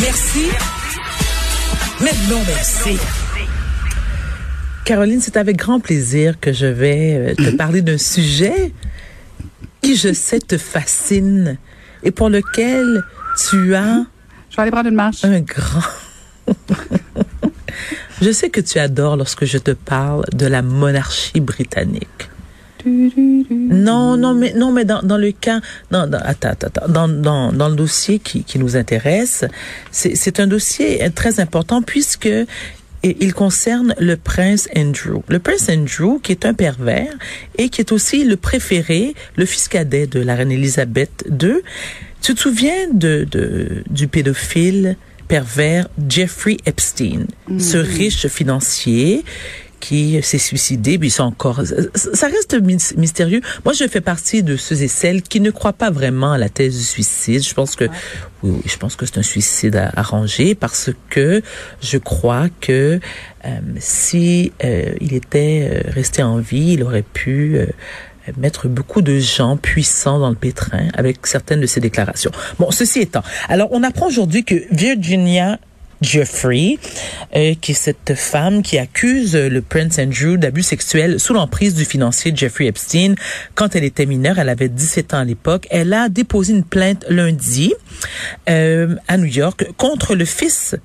Merci. Mais non, merci. Caroline, c'est avec grand plaisir que je vais euh, te parler d'un sujet qui, je sais, te fascine et pour lequel tu as... Je vais aller prendre une marche. Un grand... je sais que tu adores lorsque je te parle de la monarchie britannique. Non, non, mais non, mais dans, dans le cas, non, dans, attends, attends, dans, dans, dans le dossier qui, qui nous intéresse, c'est un dossier très important puisque il concerne le prince Andrew. Le prince Andrew, qui est un pervers et qui est aussi le préféré, le fils cadet de la reine Elisabeth II. Tu te souviens de, de du pédophile pervers Jeffrey Epstein, ce mm-hmm. riche financier qui s'est suicidé, puis c'est encore, ça reste mystérieux. Moi, je fais partie de ceux et celles qui ne croient pas vraiment à la thèse du suicide. Je pense que, oui, je pense que c'est un suicide arrangé parce que je crois que euh, si euh, il était euh, resté en vie, il aurait pu euh, mettre beaucoup de gens puissants dans le pétrin avec certaines de ses déclarations. Bon, ceci étant, alors on apprend aujourd'hui que Virginia Jeffrey, euh, qui est cette femme qui accuse le Prince Andrew d'abus sexuels sous l'emprise du financier Jeffrey Epstein quand elle était mineure. Elle avait 17 ans à l'époque. Elle a déposé une plainte lundi euh, à New York contre le fils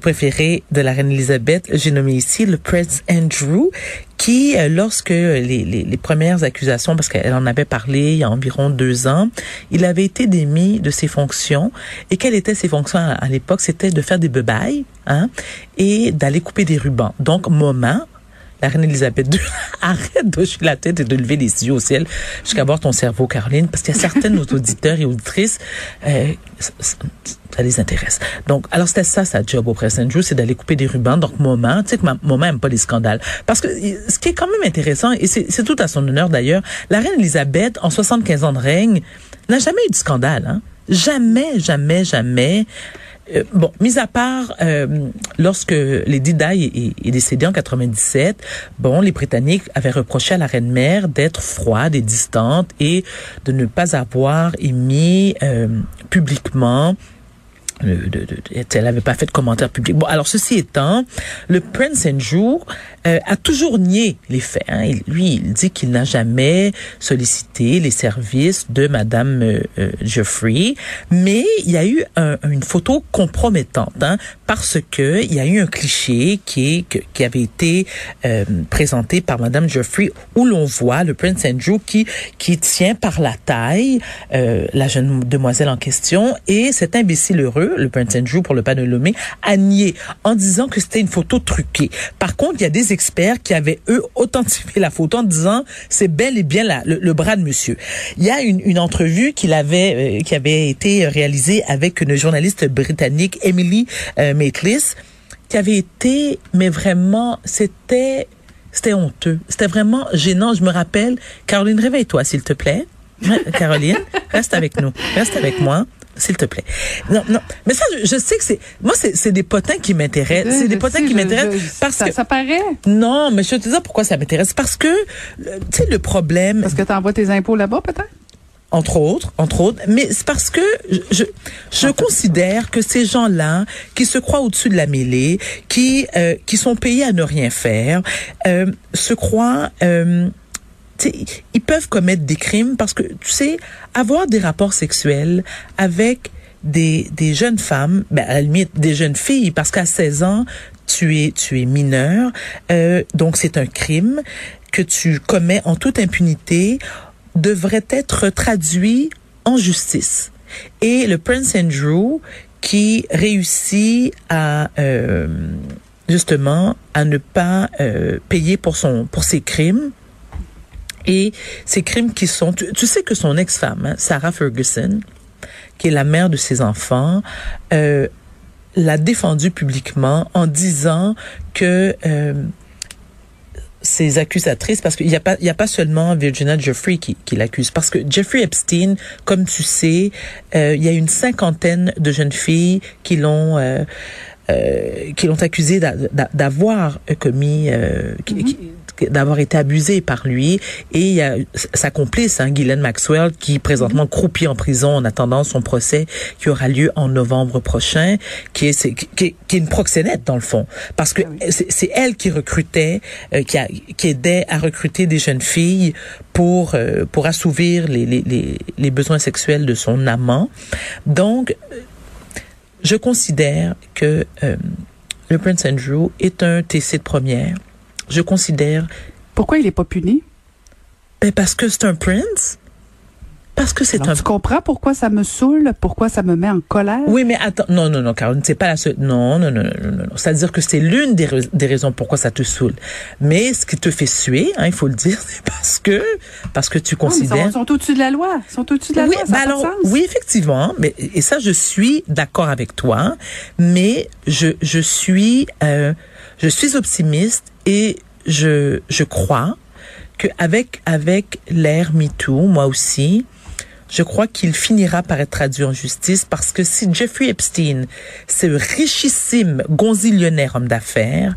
préféré de la reine Elisabeth, j'ai nommé ici le Prince Andrew, qui, euh, lorsque les, les, les, premières accusations, parce qu'elle en avait parlé il y a environ deux ans, il avait été démis de ses fonctions. Et quelles étaient ses fonctions à, l'époque? C'était de faire des bebailles hein, et d'aller couper des rubans. Donc, moment la reine Elisabeth II, arrête de hocher la tête et de lever les yeux au ciel jusqu'à voir ton cerveau, Caroline, parce qu'il y a certaines auditeurs et auditrices, euh, ça, les intéresse. Donc, alors c'était ça sa job au Press Andrew, c'est d'aller couper des rubans. Donc, moment, tu sais que maman aime pas les scandales. Parce que ce qui est quand même intéressant, et c'est tout à son honneur d'ailleurs, la reine Elisabeth, en 75 ans de règne, n'a jamais eu de scandale. Hein? Jamais, jamais, jamais. Euh, bon, mis à part euh, lorsque Lady Di est, est, décédée en 97, bon, les Britanniques avaient reproché à la reine mère d'être froide et distante et de ne pas avoir émis euh, publiquement elle n'avait pas fait de commentaire public. Bon, alors ceci étant, le Prince Andrew euh, a toujours nié les faits. Hein. Lui, il dit qu'il n'a jamais sollicité les services de Madame euh, euh, Jeffrey, mais il y a eu un, une photo compromettante hein, parce que il y a eu un cliché qui qui avait été euh, présenté par Madame Jeffrey où l'on voit le Prince Andrew qui qui tient par la taille la jeune demoiselle en question et cet imbécile heureux le Prince Andrew, pour le pas de nommer, a nié en disant que c'était une photo truquée. Par contre, il y a des experts qui avaient, eux, authentifié la photo en disant c'est bel et bien le, bras de monsieur. Il y a une, une entrevue qu'il avait, euh, qui avait été réalisée avec une journaliste britannique, Emily euh, Maitlis, qui avait été, mais vraiment, c'était, c'était honteux. C'était vraiment gênant. Je me rappelle, Caroline, réveille-toi, s'il te plaît. Caroline, reste avec nous. Reste avec moi s'il te plaît. Non, non. Mais ça, je, sais que c'est, moi, c'est des potins qui m'intéressent. C'est des potins qui m'intéressent parce ça, que. Ça paraît. Non, mais je te dis pourquoi ça m'intéresse. Parce que, tu sais, le problème. Parce que tu envoies tes impôts là-bas, peut-être? entre autres, entre autres, mais c'est parce que je, je considère que ces gens-là qui se croient au-dessus de la mêlée, qui euh, qui sont payés à ne rien faire, euh, se croient euh, ils peuvent commettre des crimes parce que, tu sais, avoir des rapports sexuels avec des, des jeunes femmes, ben à la limite des jeunes filles, parce qu'à 16 ans, tu es, tu es mineur, euh, donc c'est un crime que tu commets en toute impunité, devrait être traduit en justice. Et le Prince Andrew, qui réussit à euh, justement à ne pas euh, payer pour son pour ses crimes, et ces crimes qui sont, tu, sais que son ex-femme, hein, Sarah Ferguson, qui est la mère de ses enfants, euh, l'a défendu publiquement en disant que euh, ces accusatrices, parce qu'il n'y a pas, il y a pas seulement Virginia Jeffrey qui, qui l'accuse, parce que Jeffrey Epstein, comme tu sais, euh, il y a une cinquantaine de jeunes filles qui l'ont euh, euh, qui l'ont accusé d'avoir commis, euh, qui, d'avoir été abusé par lui. Et il y a sa complice, hein, Guylaine Maxwell, qui présentement croupit en prison en attendant son procès qui aura lieu en novembre prochain, qui est, qui, est, qui est une proxénète dans le fond, parce que ah c'est elle qui recrutait, euh, qui, a, qui aidait à recruter des jeunes filles pour euh, pour assouvir les, les, les, les besoins sexuels de son amant. Donc, je considère que euh, le Prince Andrew est un TC de première. Je considère. Pourquoi il n'est pas puni? Ben parce que c'est un prince. Parce que c'est un. Tu comprends pourquoi ça me saoule, pourquoi ça me met en colère? Oui, mais attends, non, non, non, Caroline, c'est pas la seule. Non, non, non, non, non, non. C'est-à-dire que c'est l'une des, des, raisons pourquoi ça te saoule. Mais ce qui te fait suer, hein, il faut le dire, c'est parce que, parce que tu considères. Ils sont, au-dessus de la loi. Ils sont au-dessus de la oui, loi. Ça ben alors, oui, effectivement. Mais, et ça, je suis d'accord avec toi. Mais je, je suis, euh, je suis optimiste et je, je crois qu'avec, avec l'ère MeToo, moi aussi, je crois qu'il finira par être traduit en justice parce que si Jeffrey Epstein, ce richissime gonzillionnaire homme d'affaires,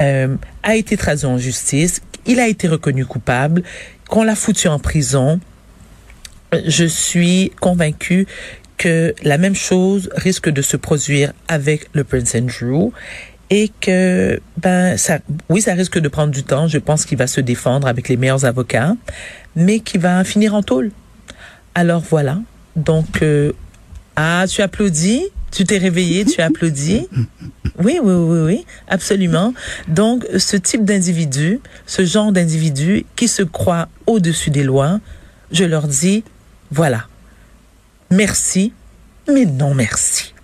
euh, a été traduit en justice, il a été reconnu coupable, qu'on l'a foutu en prison, je suis convaincue que la même chose risque de se produire avec le Prince Andrew et que ben ça oui ça risque de prendre du temps. Je pense qu'il va se défendre avec les meilleurs avocats mais qu'il va finir en tôle alors voilà. Donc, euh, ah, tu applaudis, tu t'es réveillé, tu applaudis. Oui, oui, oui, oui, absolument. Donc, ce type d'individu, ce genre d'individu qui se croit au-dessus des lois, je leur dis, voilà. Merci, mais non merci.